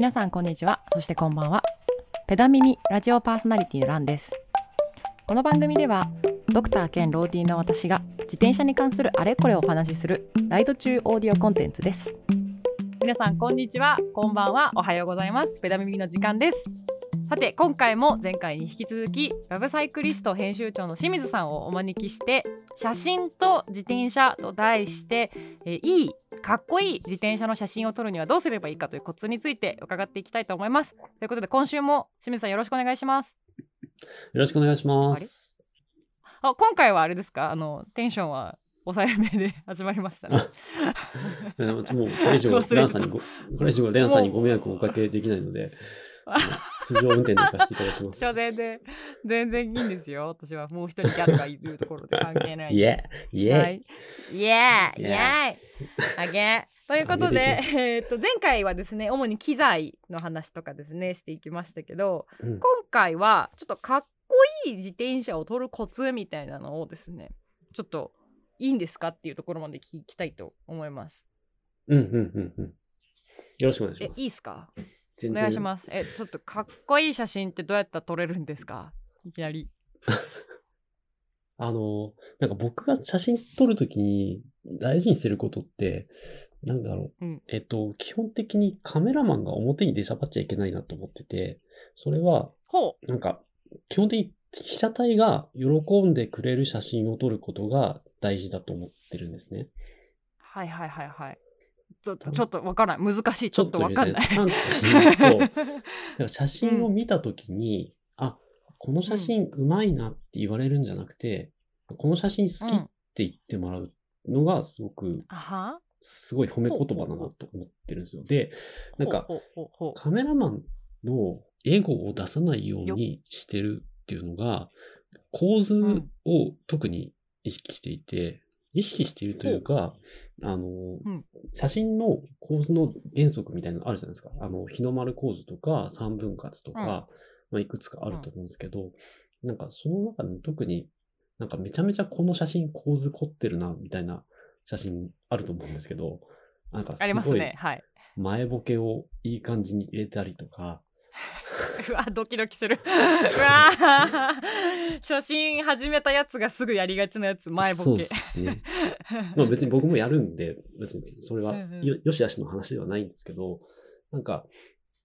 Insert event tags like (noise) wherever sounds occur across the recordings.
皆さんこんにちは。そしてこんばんは。ペダミミラジオパーソナリティのランです。この番組ではドクター兼ローディーの私が自転車に関するあれこれをお話しするライド中オーディオコンテンツです。皆さんこんにちは。こんばんは。おはようございます。ペダミミの時間です。さて今回も前回に引き続きラブサイクリスト編集長の清水さんをお招きして写真と自転車と題してえーいいかっこいい自転車の写真を撮るにはどうすればいいかというコツについて伺っていきたいと思います。ということで今週も清水さんよろしくお願いします。よろしくお願いします。あ今回はあれですか？あのテンションは抑えめで始まりましたね。もうこれ以上、レンさんにご、これ以上、レンさんにご迷惑をおかけできないので、(laughs) 通常運転で行かせていただきます。所詮で。全然いいんですよ。私はもう一人ギャルがいるところで関係ないイエーイイはい、イエーイイエ Yeah ーイあげ。ということでえー、と前回はですね主に機材の話とかですねしていきましたけどうん。今回はちょっとかっこいい自転車を撮るコツみたいなのをですねちょっといいんですかっていうところまで聞きたいと思います。うんうんうんうん。よろしくお願いしえます。いいっすか？全お願いします。えちょっとかっこいい写真ってどうやったら撮れるんですか？いきなり。(laughs) あの、なんか僕が写真撮るときに大事にしてることって、なんだろう。うんえっと、基本的にカメラマンが表に出しゃばっちゃいけないなと思ってて、それは、なんか、基本的に被写体が喜んでくれる写真を撮ることが大事だと思ってるんですね。はいはいはいはい。ちょちょっとわからない難しい。ちょっとわかんない。ちょっと (laughs) 写真を見たときに、あ、この写真うまいなって言われるんじゃなくて、この写真好きって言ってもらうのがすごく、あは。すごい褒め言葉だなと思ってるんですよ。で、なんか、カメラマンのエゴを出さないようにしてるっていうのが、構図を特に意識していて、意識しているというか、あの、ん写真の構図の原則みたいなのあるじゃないですか。あの、日の丸構図とか三分割とか、まあ、いくつかあると思うんですけど、なんかその中でも特になんかめちゃめちゃこの写真構図凝ってるな、みたいな写真あると思うんですけど、なんかすごい。前ボケをいい感じに入れたりとか、(laughs) うわドキドキする。(laughs) うわ (laughs) 初心始めたやつがすぐやりがちなやつ前ボそうケで。すね。まあ別に僕もやるんで、別にそれはよよしあしの話ではないんですけど、なんか、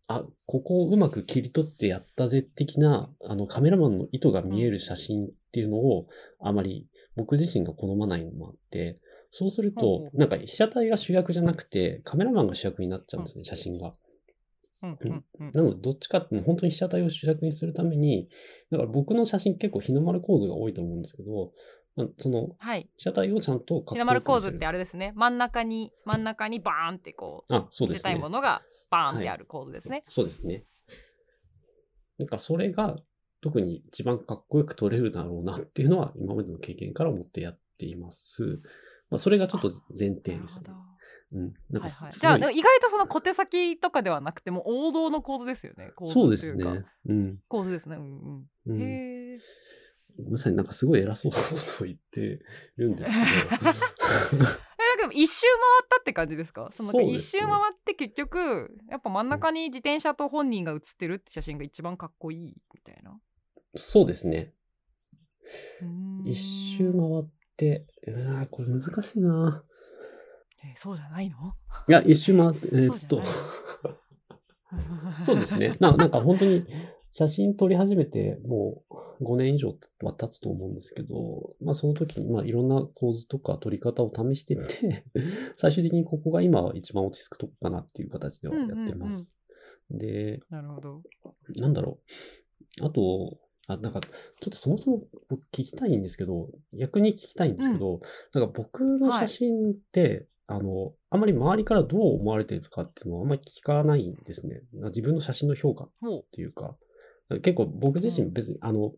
あ、ここをうまく切り取ってやったぜ的な、あのカメラマンの意図が見える写真っていうのを、あまり僕自身が好まないのもあって、そうするとなんか被写体が主役じゃなくて、カメラマンが主役になっちゃうんですね、写真が。なので、どっちかって本当に被写体を主役にするために、だから僕の写真結構日の丸構図が多いと思うんですけど、まあそのはい。被写体をちゃんと日の丸構図ってああれですね。真ん中に真ん中にバーンってこうあ、そうですね。ものがバーンってある構図ですね。そうですね。なんかそれが特に一番かっこよく撮れるだろうなっていうのは今までの経験から思ってやっています。まあ、それがちょっと前提ですね。うん。なんはいはい、じゃあごい意外とその小手先とかではなくても王道の構図ですよね。(laughs) 構図そうですね。うん。構図ですね。うんう。うんんへえ。まさになんかすごい偉そうなことを言ってるんですけど。(laughs) んか一周回ったって感じですか？そのなんか一周回って結局やっぱ真ん中に自転車と本人が写ってるって写真が一番かっこいいみたいな。そうですね。一周回って、うわーこれ難しいな。えそうじゃないの？いや、一周回って、えーっとそうですね。ななんか本当に写真撮り始めてもう5年以上は経つと思うんですけど、まあその時にまあいろんな構図とか撮り方を試してって、(laughs) 最終的にここが今は一番落ち着くとこかなっていう形ではやってます。で、なるほど。なんだろう。あと、あ、なんか、ちょっとそもそも僕聞きたいんですけど、逆に聞きたいんですけど、なんか僕の写真って、あの、あまり周りからどう思われてるかっていうのはあんまり聞かないんですね。自分の写真の評価っもていうか、結構僕自身別に、あの、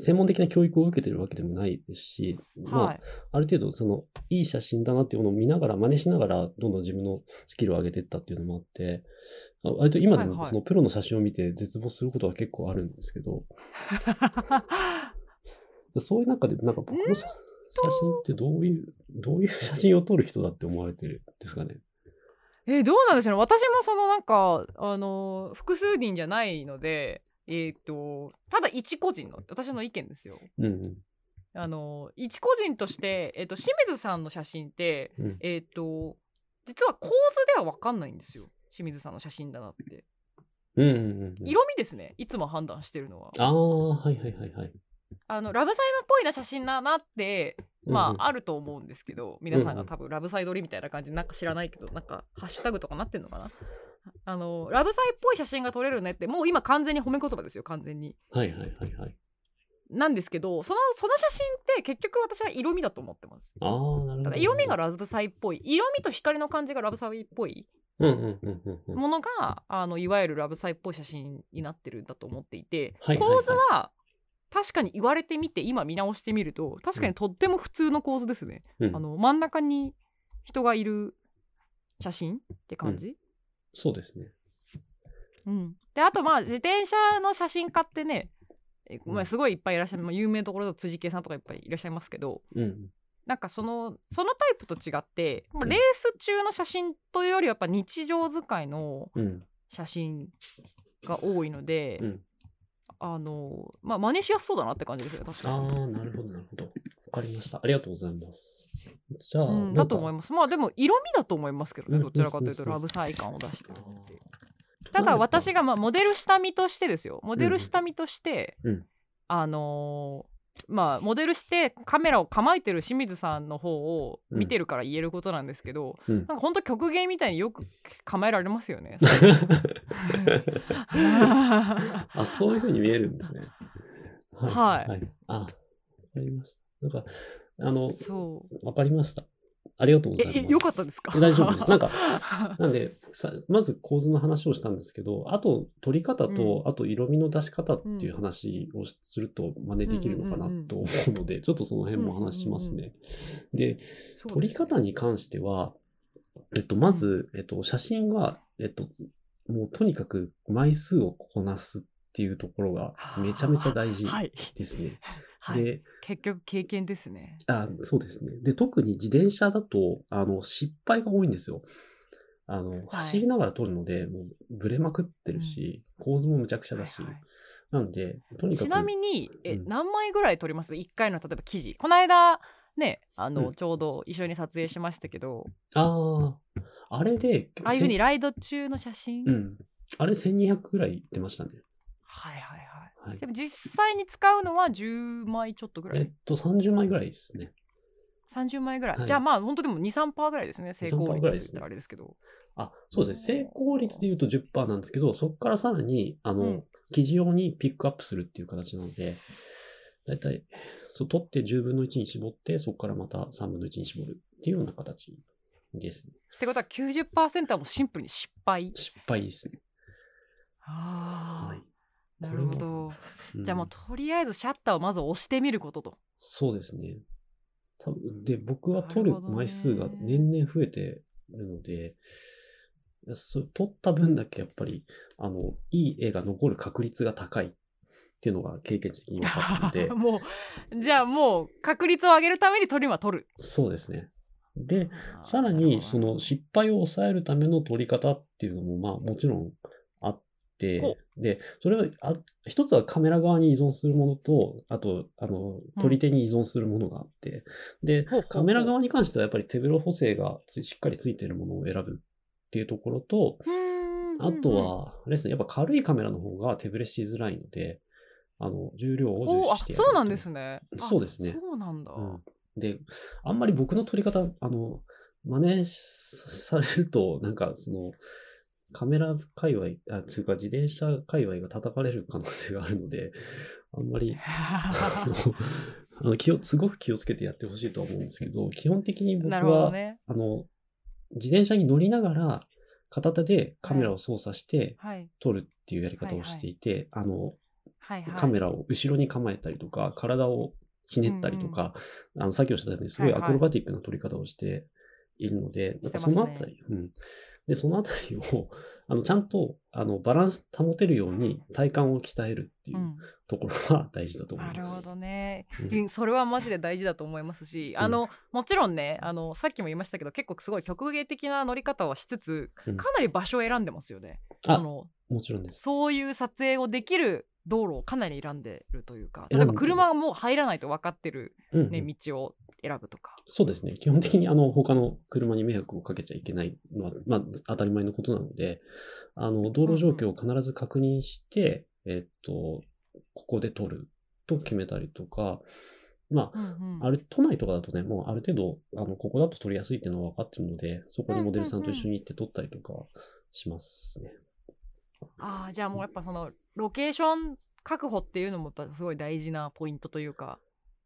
専門的な教育を受けてるわけでもないですし、う、まあ、はい。ある程度、その、いい写真だなっていうものを見ながら、真似しながら、どんどん自分のスキルを上げていったっていうのもあって、あ割と今でも、はいはい。そのプロの写真を見て絶望することは結構あるんですけど、(laughs) そういう中で、なんか僕の写写真ってどういう、どういう写真を撮る人だって思われてるんですかね？えーどうなんでしょうね私もそのなんかあのー複数人じゃないのでえっ、とただ一個人の私の意見ですようんうん。あのー一個人として、えー、と清水さんの写真ってうんえっ、と実は構図では分かんないんですよ清水さんの写真だなってうんうん。色味ですねいつも判断してるのはああ、はいはいはいはい。あのラブサイドっぽいな写真だなってまあ、うんうん。あると思うんですけど皆さんが多分ラブサイドリみたいな感じでなんか知らないけどなんかハッシュタグとかなってんのかな？あのラブサイっぽい写真が撮れるねってもう今完全に褒め言葉ですよ完全に。はいはいはいはい。なんですけどそのその写真って結局私は色味だと思ってます。ああ、なるほど。色味がラブサイっぽい。色味と光の感じがラブサイっぽい。ものがあのいわゆるラブサイっぽい写真になってるんだと思っていて、はいはいはい。構図は確かに言われてみて今見直してみると確かにとっても普通の構図ですね、うんあの真ん中に人がいる写真って感じ、そうですね。うんであとまあ自転車の写真家ってねまあ、すごいいっぱいいらっしゃる、まあ、有名なところだと辻圭さんとかいっぱいいらっしゃいますけどうん。なんかそのそのタイプと違って、まあうんレース中の写真というよりはやっぱ日常使いのうん。写真が多いので、うん。あのまあ真似しやすそうだなって感じですよね確かあに。あ、なるほどなるほど。わかりました。ありがとうございます。じゃあ、うん、だと思いまます。まあでも色味だと思いますけどね、うんどちらかというとうんうんうんラブサイ感を出してるっていう。すただ私がまあモデル下見としてですよ、モデル下見として、うんあのーまあモデルしてカメラを構えてる清水さんの方を見てるから言えることなんですけど、うんなんかほんと曲芸みたいによく構えられますよね。(laughs) あ、そういうふうに見えるんですね。はいはい。あ、わかりました。なんか、あの、そう。わかりました。ありがとうございます。え、えよかったですか？大丈夫ですなんか (laughs) なんでさ、まず構図の話をしたんですけど、あと撮り方と、うあと色味の出し方っていう話をしすると真似できるのかなと思うので、ちょっとその辺も話しますね。で、撮り方に関しては、えっと、まず、えっと、写真は、えっと、もうとにかく枚数をこなすっていうところがめちゃめちゃ大事はい。ですね。はい、で、結局経験ですね。あ、そうですね。で、特に自転車だと、あの、失敗が多いんですよ。あの、走りながら撮るので、もう、ブレまくってるし、構図もむちゃくちゃだし、はいはいなんで、とにかく。ちなみにえ、うん何枚ぐらい撮ります ?1 回の例えば記事。この間ねあの、うんちょうど一緒に撮影しましたけどああ、あれで、ああいうふうにライド中の写真、うん。あれ1200ぐらい出ましたね。はいはいで。も実際に使うのは10枚ちょっとぐらい、えっと、30枚ぐらいですね。30枚ぐらい、はいじゃあまあ本当でも23%ぐらいですね成功2-3%率って言ったらあれですけどあ、そうですね。成功率で言うと10%なんですけど、そこからさらに、あの、うん記事用にピックアップするっていう形なので、だいたい、そう、取って10分の1に絞って、そこからまた3分の1に絞るっていうような形ですね。ってことは90%はもうシンプルに失敗失敗ですね。ああ、はい。なるほど、うん。じゃあもうとりあえずシャッターをまず押してみることと。そうですね。多分で、僕は取る枚数が年々増えてるので、そ取った分だけやっぱり、あの、いい絵が残る確率が高いっていうのが経験値的に分かったので、(laughs) もうじゃあもう確率を上げるために取りは取る。そうですね。で、さらにその失敗を抑えるための取り方っていうのも、まあもちろんあって。ほ、で、それはあ、一つはカメラ側に依存するものと、あと、あの、取り手に依存するものがあって、うほうほう、カメラ側に関してはやっぱり手ブロ補正がつしっかりついているものを選ぶっていうところと、あとは、あれですね、やっぱ軽いカメラの方が手ブレしづらいので、あの、重量を重視してやるそうなんですね。あそうですね。そうなんだ、うん。で、あんまり僕の撮り方、あの、真似されると、なんかその、カメラ界隈、あ、というか自転車界隈が叩かれる可能性があるので、(laughs) あんまり、あのあの気を、すごく気をつけてやってほしいとは思うんですけど、基本的に僕は、ね。あの、自転車に乗りながら、片手でカメラを操作してはい。撮るっていうやり方をしていて、あの、はいはい。カメラを後ろに構えたりとか、体をひねったりとか、あの、さっきおっしゃったように、すごいはいはい。アクロバティックな撮り方をしているので、なんかしてますね。そのあたり、うん。で、そのあたりを、(laughs) あの、ちゃんと、あの、バランス保てるように体幹を鍛えるっていううん。ところは大事だと思います。なるほどね、うん。うんそれはマジで大事だと思いますし、あのもちろんねあのさっきも言いましたけど結構すごい曲芸的な乗り方はしつつうんかなり場所を選んでますよね。あそのもちろんです。そういう撮影をできる道路をかなり選んでるというか例えば車がもう入らないと分かってる、うんうん。ね道を選ぶとか。そうですね。基本的にあの他の車に迷惑をかけちゃいけないのは、まあ、当たり前のことなので、あの道路状況を必ず確認して、えっと、ここで撮ると決めたりとか、まあ、うんうんある都内とかだとね、もうある程度、あのここだと撮りやすいっていうのは分かってるので、そこにモデルさんと一緒に行って撮ったりとかしますね。ああじゃあもうやっぱそのロケーション確保っていうのもやっぱすごい大事なポイントというか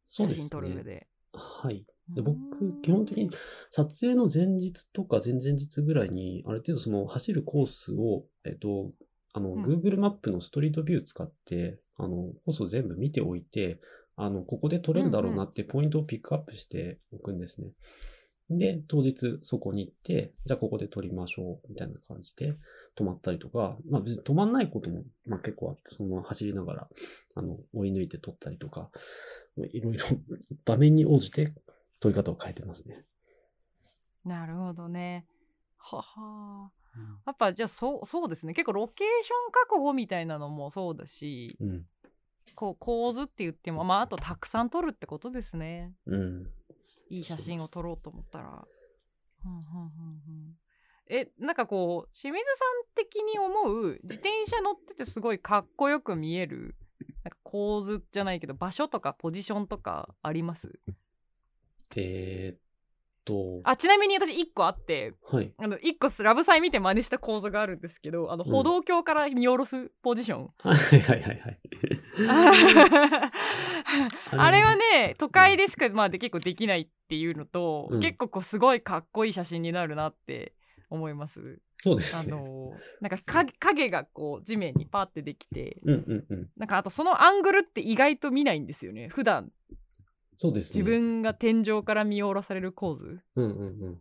写真撮る上ね。で。はい。でう僕、ん基本的に撮影の前日とか前々日ぐらいに、ある程度その走るコースを、えっと、あの、うん Google マップのストリートビュー使って、あの、コースを全部見ておいて、あの、ここで撮れるだろうなってポイントをピックアップしておくんですね。で、当日そこに行って、じゃあここで撮りましょう、みたいな感じで止まったりとか、まあ別に止まんないことも、まあ結構あって、そのまま走りながら、あの、追い抜いて撮ったりとか、いろいろ場面に応じて撮り方を変えてますね。なるほどね。ははやっぱじゃあそうそうですね結構ロケーション確保みたいなのもそうだしうん。こう構図って言ってもまああとたくさん撮るってことですねうん。いい写真を撮ろうと思ったら。うんうんうんうんえなんかこう清水さん的に思う自転車乗っててすごいかっこよく見えるなんか構図じゃないけど場所とかポジションとかあります？えーっと、あちなみに私1個あってはい。あの1個ラブサイ見て真似した構図があるんですけどあのうん。歩道橋から見下ろすポジション、(laughs) はいはいはいはい。(laughs) あれはね。都会でしかまあで結構できないっていうのと、うん。結構こうすごいかっこいい写真になるなって思います。あそうですね。のなんか影影がこう地面にパってできてうんうんうん。なんかあとそのアングルって意外と見ないんですよね普段そうですね。自分が天井から見下ろされる構図うんうんうん。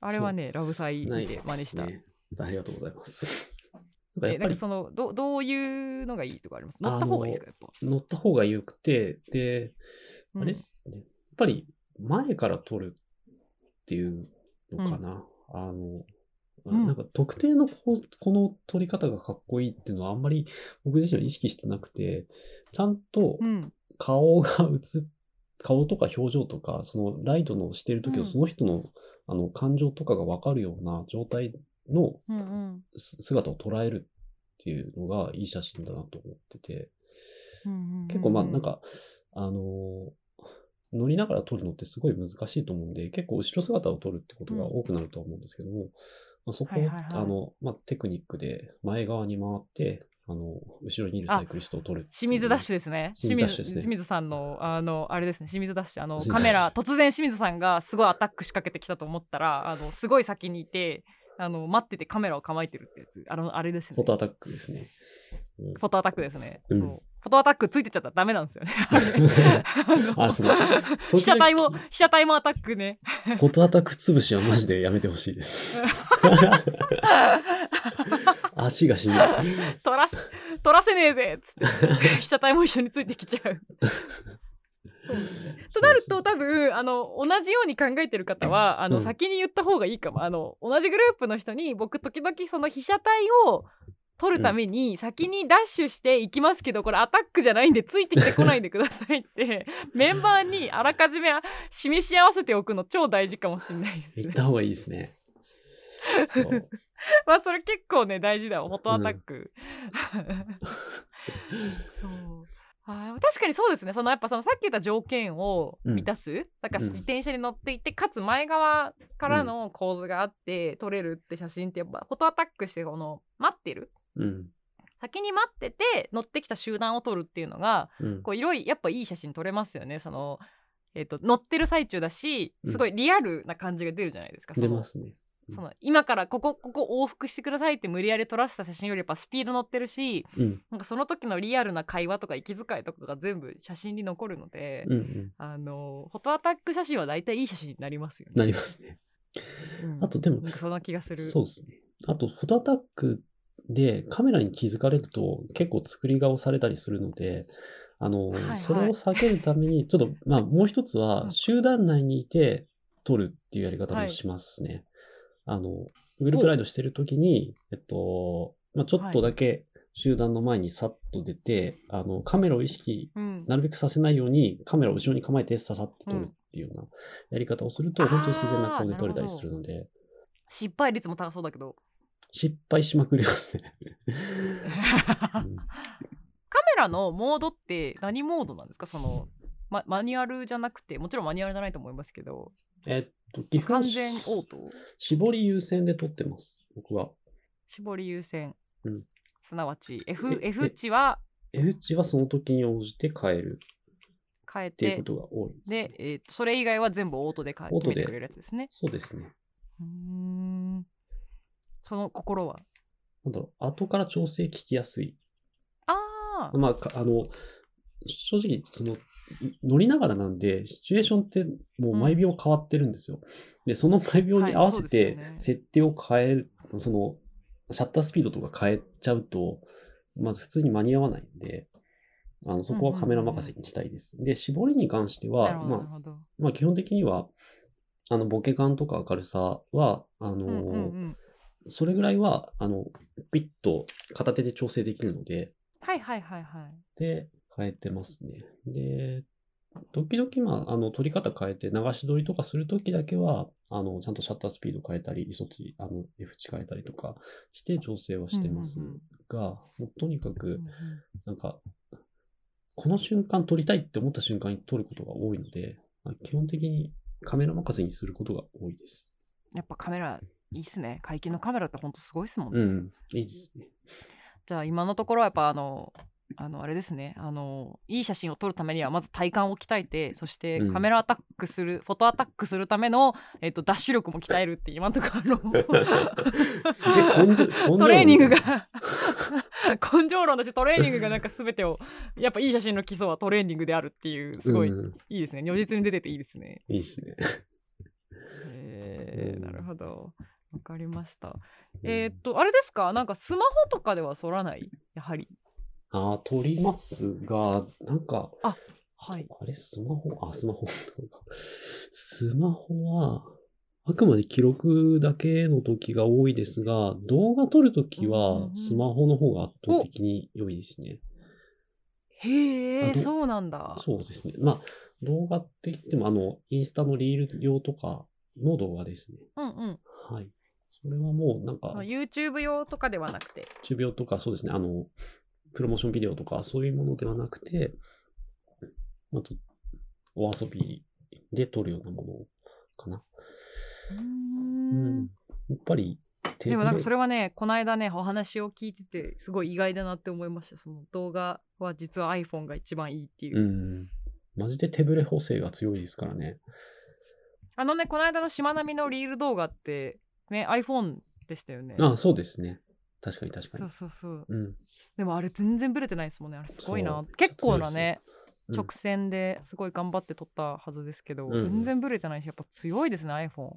あれはねラブサイない見て真似した、ねありがとうございます。(laughs) えなんかそのどどういうのがいいとかあります？乗った方がいいですかやっぱ、乗った方が良くて、で、うんあれですね。やっぱり前から撮るっていうのかな。あの、うん。なんか特定のここの撮り方がかっこいいっていうのはあんまり僕自身は意識してなくて、ちゃんとうん。顔が映っ (laughs) 顔とか表情とか、そのライトのしてる時うん。のその人の,、あの感情とかがわかるような状態の姿を捉えるっていうのがいい写真だなと思ってて、うんうんうん。結構まあなんか、あのー乗りながら撮るのってすごい難しいと思うんで、結構後ろ姿を撮るってことが多くなるとは思うんですけども、まあ、そこを、はいはいはいあの、まあ、テクニックで前側に回って、あの、後ろにいるサイクリストを撮る清水ダッシュですね。清水ダッシュですね清水さんの、あの、あれですね、清水ダッシュ。あの、カメラ、突然清水さんがすごいアタック仕掛けてきたと思ったら、あの、すごい先にいて、あの、待っててカメラを構えてるってやつ。あの、あれですね。フォトアタックですね。うんフォトアタックですね。うんそう。フォトアタックついてっちゃったらダメなんですよね。(laughs) ああ、その、被写体も、被写体もアタックね。フォトアタック潰しはマジでやめてほしいです。(laughs) 足がしんどい。撮らせ、撮らせねえぜっつって。被写体も一緒についてきちゃう。そうですね。となると多分あの同じように考えてる方はあの、うん先に言った方がいいかもあの同じグループの人に僕時々その被写体を撮るために先にダッシュしていきますけどこれアタックじゃないんでついてきてこないでくださいって (laughs) メンバーにあらかじめ示し合わせておくの超大事かもしれないです。ね行っ。た方がいいですね。(laughs) まあそれ結構ね大事だわ。フォトアタック。(laughs) そう。あー確かにそうですね。そのやっぱそのさっき言った条件を満たす、だからうん。自転車に乗っていて、かつ前側からの構図があって撮れるって写真ってやっぱフォトアタックしてこの待ってるうん。先に待ってて乗ってきた集団を撮るっていうのがうん。こういろいろやっぱいい写真撮れますよねその、えっと乗ってる最中だしうんすごいリアルな感じが出るじゃないですか、その出ますね。うんその今からここここ往復してくださいって無理やり撮らせた写真よりやっぱスピード乗ってるしうん。なんかその時のリアルな会話とか息遣いとかが全部写真に残るので、うんうん。あのフォトアタック写真は大体いい写真になりますよね。なりますね。うんあとでもなんかそんな気がする。そうですね。あと、フォトアタックでカメラに気づかれると結構作り顔されたりするので、あの、はいはいそれを避けるために、ちょっと、まあ、もう一つうんは集団内にいて撮るっていうやり方はいもしますね。あの、グループライドしてるときに、えっと、まあ、ちょっとだけ集団の前にさっと出て、あの、カメラを意識うん。なるべくさせないようにカメラを後ろに構えてささって撮るっていうようなやり方をすると、うん本当に自然な顔で撮れたりするので、失敗率も高そうだけど。失敗しまくりますね。カメうんラのモードって何モードなんですか？その、ま、マニュアルじゃなくてもちろんマニュアルじゃないと思いますけど。えっと、基本完全オート？絞り優先で撮ってます、僕は。絞り優先、うん。すなわち F, え F 値は？F 値はその時に応じて変える。変えて。っていうことが多いです。で、えーとそれ以外は全部オートで変えてくれるやつですね。そうですね。うーんその心は？なんだろう、後から調整聞きやすい。ああまあ、かあの、正直、その、乗りながらなんで、シチュエーションってもう毎秒変わってるんですよ。で、その毎秒に合わせはいそうて設定を変える、その、シャッタースピードとか変えちゃうと、まず普通に間に合わないんで、あのそこはカメラ任せにしたいです。で、絞りに関しては、まあ、まあ基本的には、あの、ボケ感とか明るさは、あのーうんうんうんそれぐらいは、あの、ピッと片手で調整できるので、はいはいはいはいで、変えてますね。で、時々、まあ、あの、撮り方変えて、流し撮りとかするときだけは、あの、ちゃんとシャッタースピード変えたり、ISO 値、あの、F 値変えたりとかして調整はしてますうんうんうんが、もうとにかくなんか、この瞬間撮りたいって思った瞬間に撮ることが多いので、まあ基本的にカメラ任せにすることが多いです。やっぱカメラいいっすね。解禁のカメラってほんとすごいっすもんね、うん、いいですね。(laughs) じゃあ今のところはやっぱあのあのあれですね。あのいい写真を撮るためにはまず体幹を鍛えてそしてうん。カメラアタックする、フォトアタックするための、えっとダッシュ力も鍛えるって今のところ。あ (laughs) のすげえ根性、(laughs) 根性トレーニング論が根性論だしトレーニングがなんか全てをやっぱいい写真の基礎はトレーニングであるっていうすごいうん。いいですね。如実に出てていいですね。いいですね。へえうんなるほどわかりました。えーっとあれですか？なんかスマホとかでは撮らない？やはり。ああ、撮りますが、なんか、はい。あれ、スマホ、あ、スマホ。(laughs) スマホは、あくまで記録だけの時が多いですが、動画撮るときうんうんうはん、スマホの方が圧倒的に良いですね。へえあどそうなんだ。そうですね。まあ、動画って言っても、あの、インスタのリール用とかの動画ですね。うんうん。はい。それはもう、なんか YouTube 用とかではなくて中病とか、そうですね、あの、プロモーションビデオとか、そういうものではなくて、あと、お遊びで撮るようなものかな。うーうんん。やっぱり、手でもなんかそれ、れはねこの間ねお話を聞いててすごい意外だなって思いましたその動画は実は iPhone が一番いいっていう、うん。マジで手ぶれ補正が強いですからね。あのねこの間のしまなみのリール動画ってね iPhone でしたよねあそうですね。確かに確かにそう。そうそううん。でもあれ全然ブレてないですもんねあれすごいな結構なねうん直線ですごい頑張って撮ったはずですけど、うん全然ブレてないしやっぱ強いですね iPhone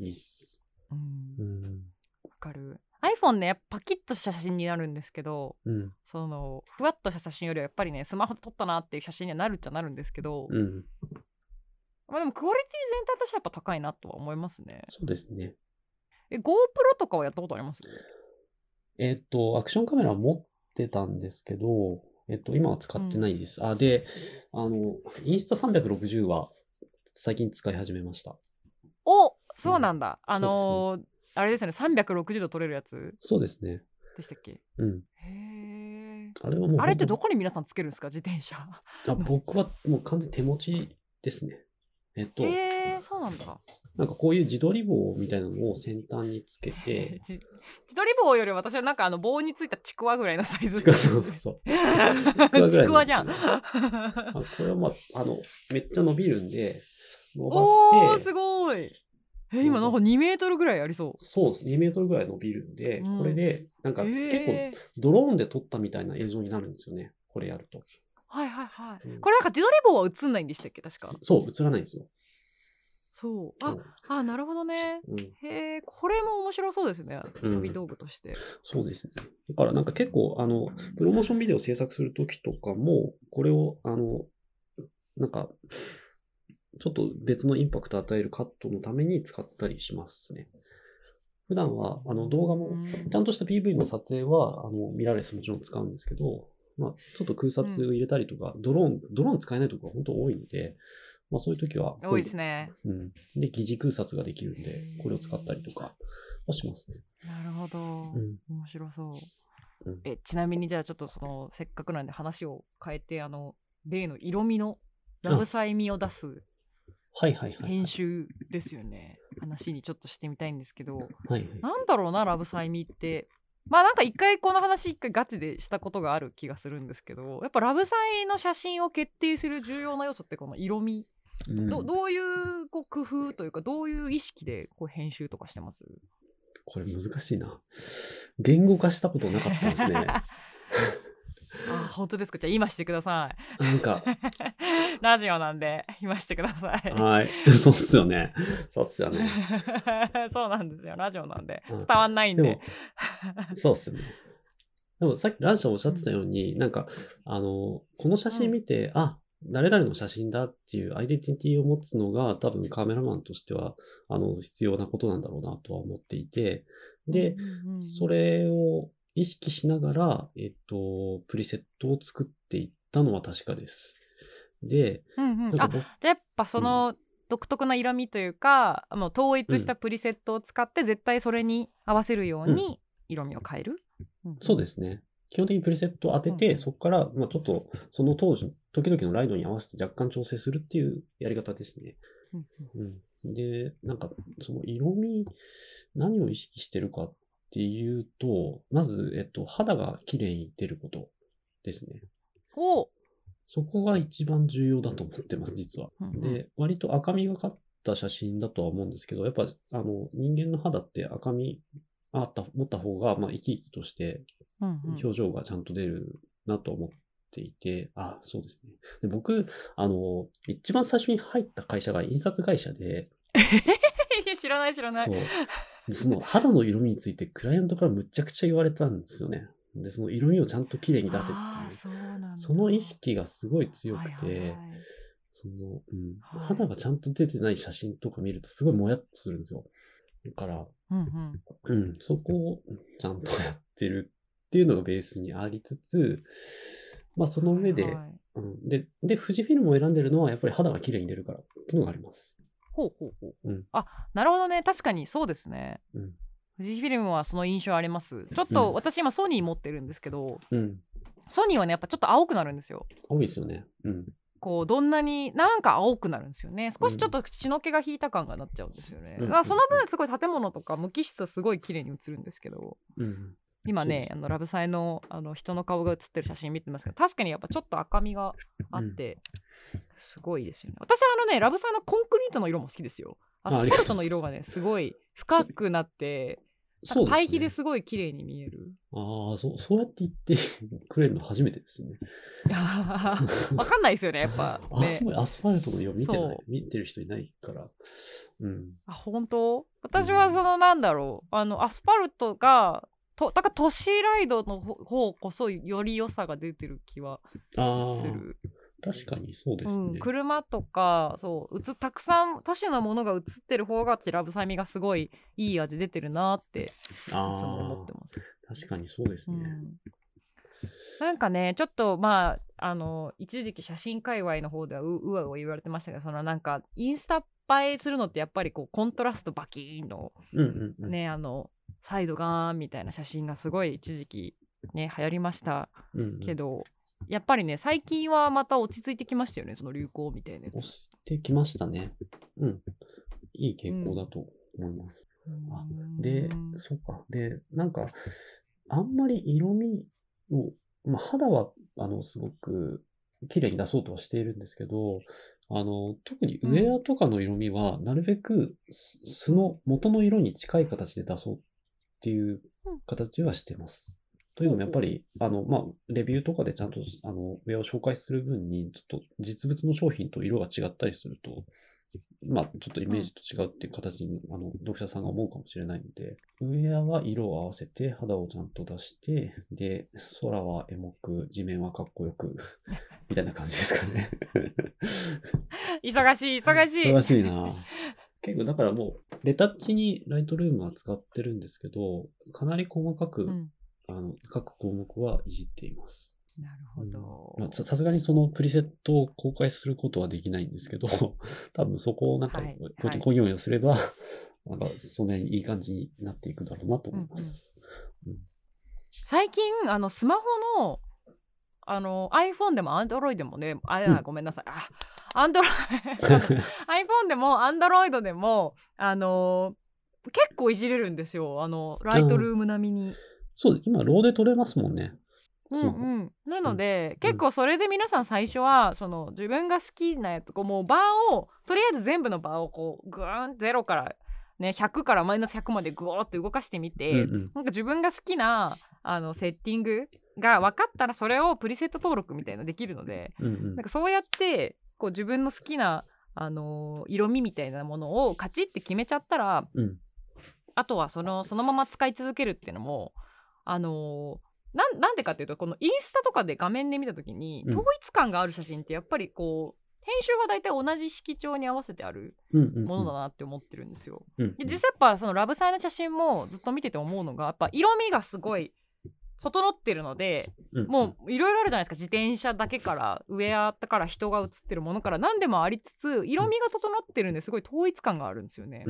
いいっす。うんうん。わかる iPhone ねやっぱパキッとした写真になるんですけどうん。そのふわっとした写真よりはやっぱりねスマホで撮ったなっていう写真にはなるっちゃなるんですけど、うん。まあでもクオリティ全体としてはやっぱ高いなとは思いますねそうですね。え GoPro とかはやったことあります？えっと、アクションカメラ持ってたんですけど、えっと、今は使ってないです。あ、で、あの、インスタ360は最近使い始めました。おそうなんだ、うんあのーあれですよね360度撮れるやつそうですね。でしたっけ？うん。へえあれはもうあれってどこに皆さんつけるんですか？自転車あ僕はもう完全に手持ちですね。えっと、へえそうなんだ。なんかこういう自撮り棒みたいなのを先端につけて、(laughs) じ自撮り棒より私はなんかあの棒についたちくわぐらいのサイズ。そうそうそう。(laughs) ちくわじゃん。あこれはまあ、あの、めっちゃ伸びるんで、伸ばおーして、すごい。え今なんか2メートルぐらいありそう。そうです。2メートルぐらい伸びるんで、うん。これで、なんか結構ドローンで撮ったみたいな映像になるんですよね。これやると。はいはいはい、うん。これなんか自撮り棒は映んないんでしたっけ？確か。そう、映らないんですよ。そう。ああなるほどね。う。ん、へえこれも面白そうですね。うん遊び道具として、そうですね。だからなんか結構、あの、プロモーションビデオ制作するときとかも、これを、あの、なんか、ちょっと別のインパクトを与えるカットのために使ったりしますね。普段は、あの、動画もうん、ちゃんとした PV の撮影は、あの、ミラーレスもちろん使うんですけど、まあ、ちょっと空撮を入れたりとか、ドローン、ドローン使えないとこが本当多いので、まあそういう時は、多いですねうん。で、疑似空撮ができるんで、これを使ったりとかはしますね。なるほど、うん。面白そう、うんえちなみにじゃあちょっとそのせっかくなんで話を変えてあの例の色味のラブサイ味を出すはいはいはい。編集ですよね話にちょっとしてみたいんですけどはいはい。なんだろうなラブサイ味ってまあなんか一回この話一回ガチでしたことがある気がするんですけどやっぱラブサイの写真を決定する重要な要素ってこの色味、うんどどういうこう工夫というかどういう意識でこう編集とかしてます？これ難しいな。言語化したことなかったですね。(laughs) あ本当ですか？じゃあ今してください。なんか、(laughs) ラジオなんで今してください。はい。(laughs) そうっすよね。そうっすよね。(laughs) そうなんですよ。ラジオなんで。うん。伝わんないんで。でも、そうっすよね。でもさっきランシャンおっしゃってたように、なんか、あの、この写真見て、あ、誰々の写真だっていうアイデンティティを持つのが多分カメラマンとしては、あの、必要なことなんだろうなとは思っていて、で、うんうんうん。それを意識しながら、えっと、プリセットを作っていったのは確かです。で、うんうんあじゃあやっぱその独特な色味というか、もう統一したプリセットを使って絶対それに合わせるように色味を変える、そうですすね。基本的にプリセットを当てて、うんうんそこから、まあ、ちょっと、その当時、時々のライドに合わせて若干調整するっていうやり方ですね。うんうんうん。で、なんか、その色味、何を意識してるかっていうと、まず、えっと、肌が綺麗に出ることですね。おそこが一番重要だと思ってます、実は。うんうんで、割と赤みがかった写真だとは思うんですけど、やっぱ、あの、人間の肌って赤みあった、持った方が、まあ、生き生きとしてうんうん表情がちゃんと出るなと思っていて、あ、そうですね。で僕、あの、一番最初に入った会社が印刷会社で、(laughs) 知らない知らないそう。でその肌の色味についてクライアントからむちゃくちゃ言われたんですよね。で、その色味をちゃんと綺麗に出せっていう。その意識がすごい強くて、はいはいはいその、うん、はい肌がちゃんと出てない写真とか見るとすごいもやっとするんですよ。だから、うんうんうん、そこをちゃんとやってるっていうのがベースにありつつ、まあその上で、はいはいうん、で、で、富士フィルムを選んでるのはやっぱり肌が綺麗に出るからっていうのがあります。ほうほうほう、う。ん。あなるほどね。確かにそうですね。うん。富士フィルムはその印象あります。ちょっうんと私今ソニー持ってるんですけど、うん。ソニーはねやっぱちょっと青くなるんですよ。多いですよね。うん。こうどんなになんか青くなるんですよね。少しちょっと血の気が引いた感がなっちゃうんですよね、うん。その分すごい建物とか無機質はすごい綺麗に映るんですけど。うん。今ねあのラブサイのあの人の顔が映ってる写真見てますけど確かにやっぱちょっと赤みがあって、すごいですよね私はあのねラブサイのコンクリートの色も好きですよアスファルトの色がねすごい深くなって。対比ですごい綺麗に見えるああ、そう、そうやって言ってくれるの初めてですね。(laughs) わかんないですよねやっぱねアスファルトの色見てなそい。見てる人いないから。うん。あ本当？私はそのなんだろうあのアスファルトがとだから都市ライドの方こそより良さが出てる気はする、確かにそうですうん、ね。車とかそううつたくさん都市のものが映ってる方が私ラブサイミがすごいいい味出てるなっていつあも思ってあ、ます。確かにそうですね。うんなんかねちょっとまああの一時期写真界隈の方ではううわうわ言われてましたけどそのなんかインスタ映えするのってやっぱりこうコントラストバキーンのうんうんうん。ね、あのサイドガーンみたいな写真がすごい一時期ね流行りましたうんうんけど、やっぱりね最近はまた落ち着いてきましたよねその流行みたいなやつ。押してきましたね。うん。いい傾向だと思います。あでうん、そうか。で、なんか、あんまり色味を、まあ、肌は、あの、すごく綺麗に出そうとはしているんですけど、あの、特にウェアとかの色味は、なるべくす素の元の色に近い形で出そうっていう形はしてます。というのもやっぱり、あの、まあ、レビューとかでちゃんと、あの、ウェアを紹介する分に、ちょっと実物の商品と色が違ったりすると、まあ、ちょっとイメージと違うっていう形に、あの、読者さんが思うかもしれないので、ウェアは色を合わせて、肌をちゃんと出して、で、空はエモく、地面はかっこよく、(laughs) みたいな感じですかね。忙しい忙しい。忙しいな結構だからもう、レタッチにライトルームは使ってるんですけど、かなり細かく、うん。あの、各項目はいじっています。なるほど、まあささすがにそのプリセットを公開することはできないんですけど、(laughs) 多分そこをなんかはいこい。こういうをすれば、(laughs) なんかそんなにいい感じになっていくだろうなと思います。最近あのスマホのあの iPhone でも Android でもねあ、うん。ごめんなさい。あ Android (laughs) iPhone でも Android でもあの結構いじれるんですよ。あのライトルーム並みに。そう、今、ローで撮れますもんね。うんうん、なので、うん。結構それで皆さん最初はその自分が好きなやつこうもうバーをとりあえず全部のバーをこうグーン0から、ね、100からマイナス100までグーって動かしてみて、うんうん。なんか自分が好きなあのセッティングが分かったらそれをプリセット登録みたいなのできるのでうんうん。なんかそうやってこう自分の好きな、あの色味みたいなものをカチッて決めちゃったらうん。あとはそのそのまま使い続けるっていうのもあのなんなんでかっていうとこのインスタとかで画面で見た時に、うん。統一感がある写真ってやっぱりこう編集が大体同じ色調に合わせてあるうんうんうん。ものだなって思ってるんですよ。うんで実際やっぱそのラブサイの写真もずっと見てて思うのがやっぱ色味がすごい整ってるのでうんもういろいろあるじゃないですか自転車だけからウェアから人が写ってるものから何でもありつつ色味が整ってるんですごい統一感があるんですよね。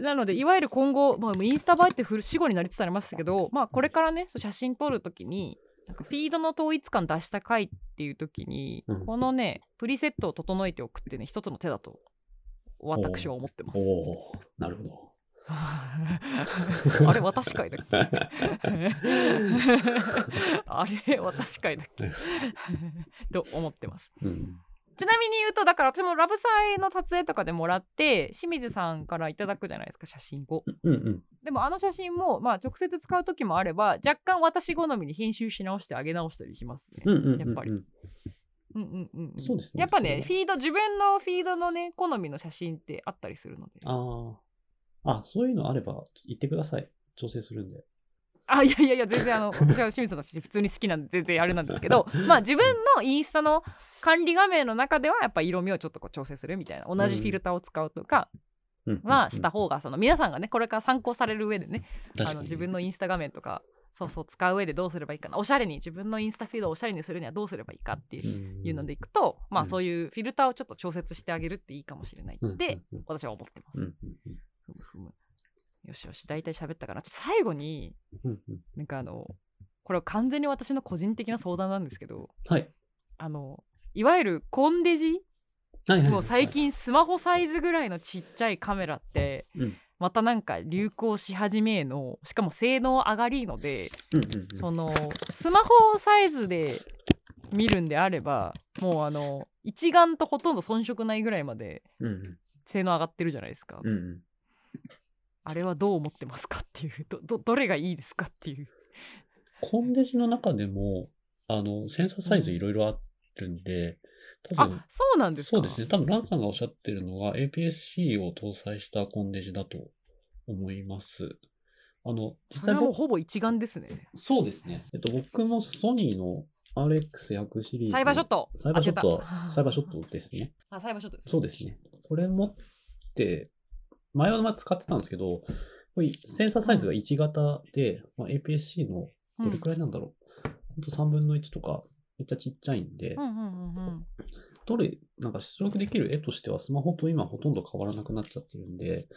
なのでいわゆる今後、まあ、インスタ映えってフル死後になりつつありますけど、まあ、これからねそう写真撮るときになんかフィードの統一感出したかいっていう時に、うんこのねプリセットを整えておくっていうね一つの手だと私は思ってます。なるほど。(laughs) あれ私会だっけ？(laughs) あれ私会だっけ？(laughs) と思ってます。うんちなみに言うとだから私もラブサイの撮影とかでもらって清水さんからいただくじゃないですか写真を。うんうんでもあの写真もまあ直接使う時もあれば若干私好みに編集し直してあげ直したりしますね。うんうんうんうんやっぱりうんうんうんうんそうですねやっぱねフィード自分のフィードのね好みの写真ってあったりするので。ああ。あ、そういうのあれば言ってください。調整するんで。あいやいやいや全然あの (laughs) 私は清水さんの写真普通に好きなんで全然あれなんですけど (laughs) まあ自分のインスタの管理画面の中ではやっぱ色味をちょっとこう調整するみたいな同じフィルターを使うとかはした方がその皆さんがねこれから参考される上でねあの自分のインスタ画面とかそうそう使う上でどうすればいいかなおしゃれに自分のインスタフィードをおしゃれにするにはどうすればいいかっていう,、のでいくとまあうん。そういうフィルターをちょっと調節してあげるっていいかもしれないって、私は思ってます。ふむふむ。よしよし大体喋ったかな。ちょっと最後になんかあのこれは完全に私の個人的な相談なんですけどはい。あのいわゆるコンデジはいはいはいもう最近スマホサイズぐらいのちっちゃいカメラってうん。またなんか流行し始めのしかも性能上がりのでうんうんうんそのスマホサイズで見るんであればもうあの一眼とほとんど遜色ないぐらいまで性能上がってるじゃないですか、うんうんあれはどう思ってますかっていうどどどれがいいですかっていうコンデジの中でも、あの、センサーサイズいろいろあるんで、多分あ、そうなんですか？そうですね。多分ランさんがおっしゃってるのが APS-C を搭載したコンデジだと思います。あの、実それはもほぼ一眼ですねそうですね。えっと、僕もソニーの RX100 シリーズ。サイバーショットサイバーショットあ出たサイバーショットですね。あサイバーショットですそうですね。これ持って、前はまあ使ってたんですけど、これセンサーサイズが1型で、まあ、APS-C のどれくらいなんだろう。ほんと3分の1とか、めっちゃちっちゃいんで、うんうんうんうんどれ、なんか出力できる絵としてはスマホと今ほとんど変わらなくなっちゃってるんで、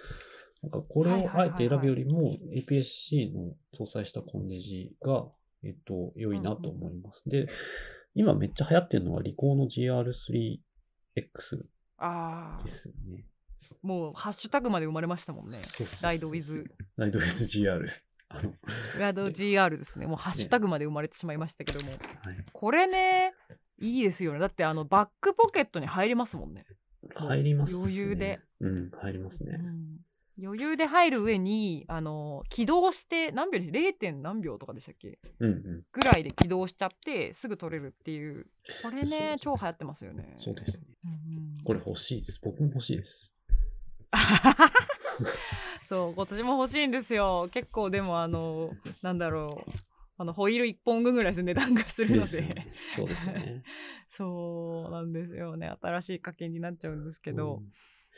なんかこれをあえて選ぶよりも APS-C の搭載したコンデジが、えっと、良いなと思います。で、今めっちゃ流行ってるのはリコーの GR3X ああですね。もうハッシュタグまで生まれましたもんねライドウィズライドウィズ GR。あの、ライド GR ですねもうハッシュタグまで生まれてしまいましたけどもはい、これねいいですよねだってあのバックポケットに入りますもんね、入ります、ね。余裕で。うん、入りますね。うん余裕で入る上にあの起動して何秒で 0. 点何秒とかでしたっけ？うんうん。ぐらいで起動しちゃってすぐ取れるっていうこれね超流行ってますよねそうですね。うんうんこれ欲しいです。僕も欲しいです。(laughs) そう今年も欲しいんですよ。結構でもあのなんだろう。あのホイール1本分ぐらいで値段がするので。ねそうですよね。(laughs) そうなんですよね。新しい家計になっちゃうんですけど、う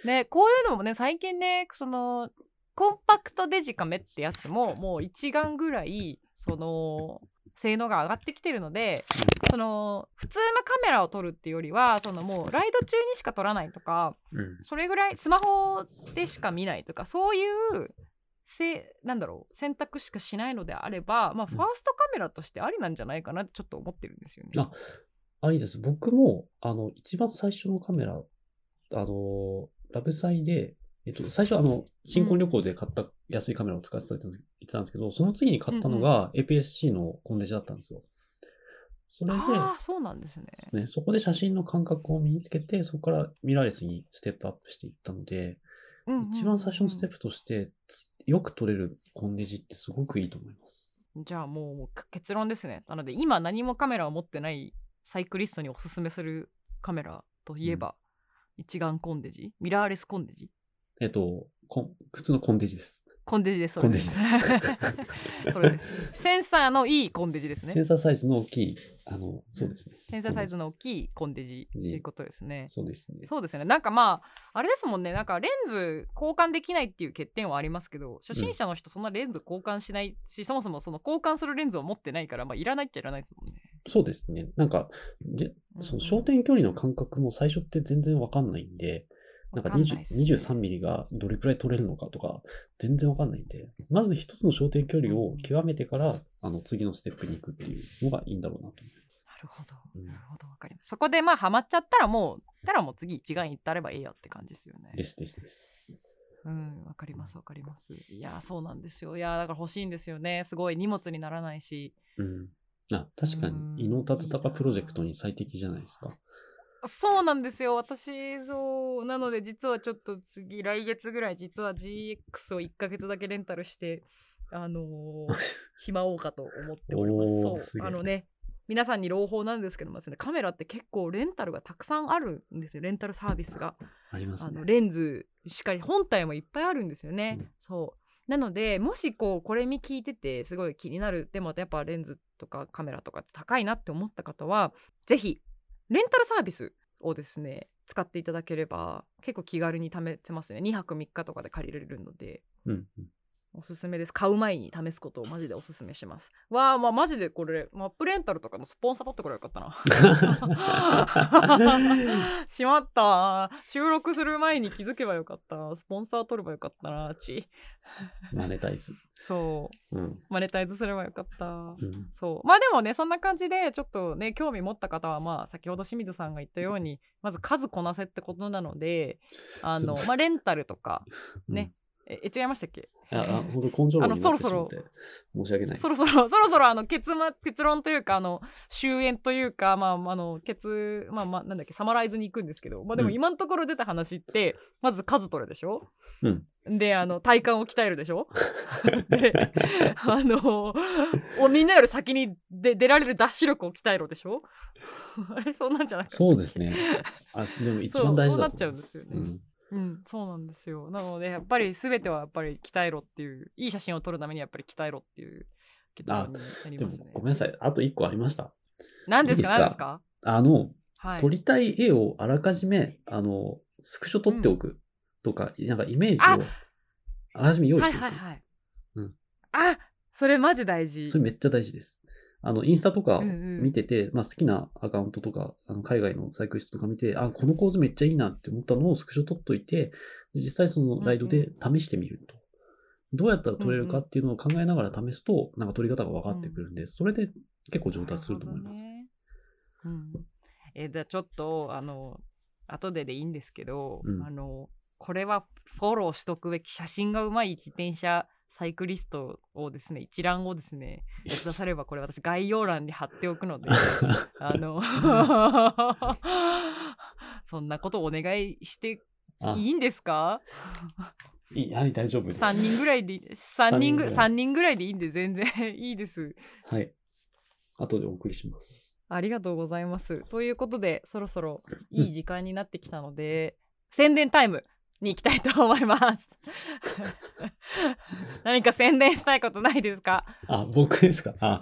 ん。ねこういうのもね最近ねそのコンパクトデジカメってやつももう一眼ぐらいその性能が上がってきてるのでその普通のカメラを撮るっていうよりはそのもうライド中にしか撮らないとかうんそれぐらいスマホでしか見ないとかそういうせなんだろう選択しかしないのであれば、まあ、ファーストカメラとしてありなんじゃないかなってちょっと思ってるんですよね。ああ、いいです。僕も、あの、一番最初のカメラ、あの、ラブサイで、えっと、最初、あの、新婚旅行で買った安いカメラを使ってたって言ってたんですけど、その次に買ったのが APS-C のコンデジだったんですよ。それで、そうなんですね。ね、そこで写真の感覚を身につけて、そこからミラーレスにステップアップしていったので、うんうんうんうん一番最初のステップとして、つよく撮れるコンデジってすごくいいと思います。じゃあもう結論ですね。なので今何もカメラを持ってないサイクリストにおすすめするカメラといえば、一眼コンデジ？ミラーレスコンデジ？えっと、普通のコンデジです。コンデジです。それです。それです。センサーのいいコンデジですねセ。ンサーサイズの大きい、あの、そうですね。センサーサイズの大きいコンデジっていうことですね。そうですね。そうですよね。なんかまあ、あれですもんね。なんかレンズ交換できないっていう欠点はありますけど、初心者の人そんなレンズ交換しないし、そもそもその交換するレンズを持ってないから、まあいらないっちゃいらないですもんね。そうですね。なんか、でその焦点距離の感覚も最初って全然わかんないんで、なんかわん20ないっすね23ミリがどれくらい取れるのかとか、全然わかんないんで、まず一つの焦点距離を極めてから、あの、次のステップに行くっていうのがいいんだろうなと。なるほど。うんなるほど、わかります。そこでまあハマっちゃったらもう、たらもう次一眼行ったればいいやって感じですよね。ですですです。うん、わかりますわかります。いや、そうなんですよ。いや、だから欲しいんですよね。すごい荷物にならないし。うん。あ、確かうんに、伊能忠敬プロジェクトに最適じゃないですか。そうなんですよ。私、そう。なので、実はちょっと次、来月ぐらい、実は GX を1ヶ月だけレンタルして、あのーしまおうかと思っております。そう。あのね、皆さんに朗報なんですけどもですね、カメラって結構レンタルがたくさんあるんですよ。レンタルサービスが。ありますねあの。レンズしっかり本体もいっぱいあるんですよね。うんそうなのでもしこうこれ見聞いててすごい気になるでもやっぱレンズとかカメラとか高いなって思った方はぜひレンタルサービスをですね使っていただければ結構気軽に貯めてますね2泊3日とかで借りれるのでうんうん。おすすめです。買う前に試すことをマジでおすすめします。わあまあマジでこれマップレンタルとかのスポンサー取ってくればよかったな。(laughs) しまった。収録する前に気づけばよかった。スポンサー取ればよかったなち。マネタイズ。そう。うん。マネタイズすればよかった。うん。そう。まあでもねそんな感じでちょっとね興味持った方はまあ先ほど清水さんが言ったようにまず数こなせってことなのであのすまあレンタルとかねええ違いましたっけ？うん。あ、あ本当根性論になってあのそろそろしまって申し訳ない。そろそろ (laughs) そろそろあの結末結論というかあの終焉というかまああの結まあまあなんだっけサマライズに行くんですけどまあでもうん今のところ出た話って、まず数取れでしょ？うん。であの体幹を鍛えるでしょ？(laughs) であのおみんなより先にで出られるダッシュ力を鍛えろでしょ？(laughs) あれそうなんじゃないそうですね。あ、でも一番大事だと思います。そうそうなっちゃうんですよねうん、そうなんですよ。なので、やっぱり全てはやっぱり鍛えろっていう、いい写真を撮るためにやっぱり鍛えろっていう結論になうん。でもりますね。ごめんなさい。あと一個ありました。何ですか？いいですか？何ですか？あの、はい。撮りたい絵をあらかじめ、あの、スクショ撮っておくとか、なんかイメージあをあらかじめ用意はしておく。いはいはい。うんあそれマジ大事。それめっちゃ大事です。あの、インスタとかうんうん。見てて、まあ好きなアカウントとか、あの海外のサイクリストとか見て、あ、この構図めっちゃいいなって思ったのをスクショ撮っといて、実際そのライドで試してみると。どうやったら撮れるかっていうのを考えながら試すと、なんか撮り方が分かってくるんで、それで結構上達すると思います。ね。うん、えじゃあちょっとあの後ででいいんですけど、うん。あのこれはフォローしとくべき写真がうまい自転車サイクリストをですね一覧をですねくださればこれ私概要欄に貼っておくので (laughs) あの (laughs) そんなことお願いしてあいいんですか？いい、はい、大丈夫です。3人ぐらいで3人ぐ三人ぐらい三人ぐらいでいいんで全然いいですはい。後でお送りします。ありがとうございます。ということで、そろそろいい時間になってきたので、宣伝タイムに行きたいと思います。(laughs) 何か宣伝したいことないですか？あ、僕ですか？あ、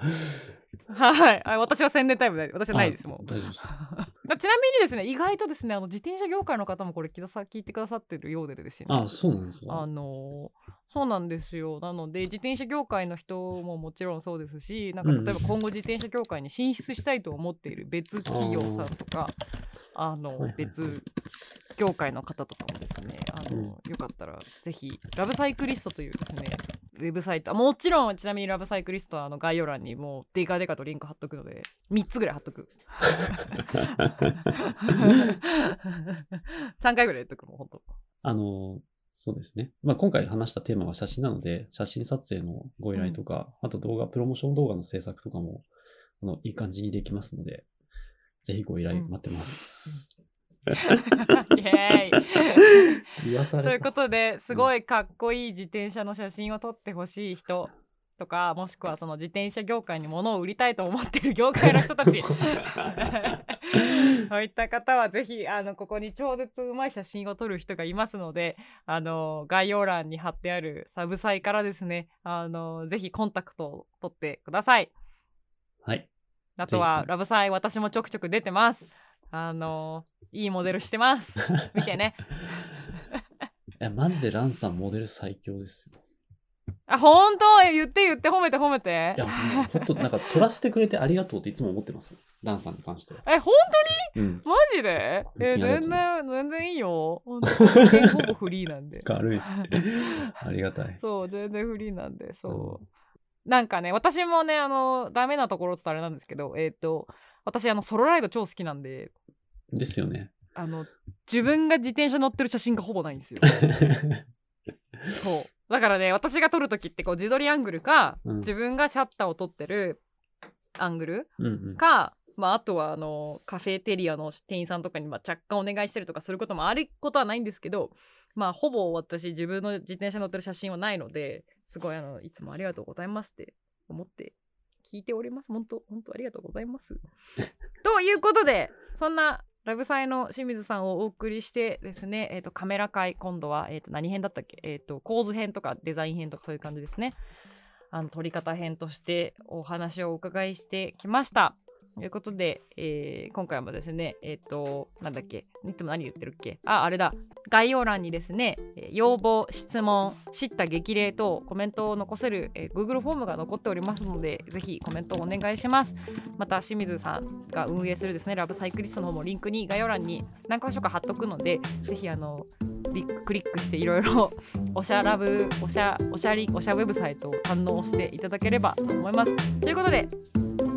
はいあ。私は宣伝タイムない。私はないですもん。大丈夫です。(laughs) ちなみにですね、意外とですね、あの自転車業界の方もこれ聞いたさ聞いてくださってるようでですね。あ、そうなんですあかのそうなんですよなので自転車業界の人ももちろんそうですしなんかうん例えば今後自転車業界に進出したいと思っている別企業さんとかあの、はいはいはい別業界の方とかもですねあの、うんよかったらぜひラブサイクリストというですねウェブサイト。あもちろんちなみにラブサイクリストはあの概要欄にもうデカデカとリンク貼っとくので3つぐらい貼っとく。(laughs) 3回ぐらいやっとくもうほんと。あの、そうですね。まあ、今回話したテーマは写真なので、写真撮影のご依頼とか、あと動画、プロモーション動画の制作とかも、あの、いい感じにできますので、ぜひご依頼待ってます。(laughs) イエーイ言わされた。ということですごいかっこいい自転車の写真を撮ってほしい人とかもしくはその自転車業界に物を売りたいと思ってる業界の人たち (laughs) そういった方はぜひあのここに超絶うまい写真を撮る人がいますのであの概要欄に貼ってあるサブサイからですねあのぜひコンタクトを取ってください。はい。あとはラブサイ私もちょくちょく出てます。あのいいモデルしてます。見てね。いや、マジでランさんモデル最強ですよ。あ本当？言って言って褒めて褒めていや、もうほんと、なんか撮らせてくれてありがとうっていつも思ってますもん。ランさんに関しては。え本うん。当マジで？え全然全然いいよ本当に (laughs) ほぼフリーなんで軽い。(laughs) ありがたい。そう全然フリーなんでそう、なんかね私もねあのダメなところって言ったらあれなんですけどえっ、と私あのソロライド超好きなんでですよね。あの自分が自転車乗ってる写真がほぼないんですよ。(laughs) そう。だからね私が撮る時ってこう自撮りアングルか、うん。自分がシャッターを撮ってるアングルうんうん。か、まあ、あとはあのカフェテリアの店員さんとかにまあ若干お願いしたりとかすることもあることはないんですけどまあほぼ私自分の自転車乗ってる写真はないのですごいあのいつもありがとうございますって思って聞いております。本当本当ありがとうございます。(laughs) ということでそんなラブサイの清水さんをお送りしてですね、えー、とカメラ会今度は、えー、と何編だったっけ、えー、と構図編とかデザイン編とかそういう感じですね。あの撮り方編としてお話をお伺いしてきました。ということで、えー今回もですね、えっ、と、なんだっけ、いつも何言ってるっけ？あ、あれだ、概要欄にですね、要望、質問、知った激励等、コメントを残せる、えー Google フォームが残っておりますので、ぜひコメントをお願いします。また、清水さんが運営するですね、ラブサイクリストの方もリンクに概要欄に何箇所か貼っとくので、ぜひ、あの、クリッククリックしていろいろ (laughs) おしゃラブおしゃおしゃりおしゃウェブサイトを堪能していただければと思います。ということで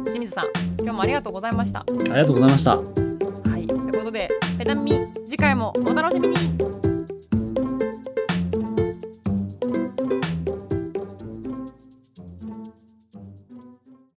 清水さん今日もありがとうございました。ありがとうございました。はいということでペダミ次回もお楽しみに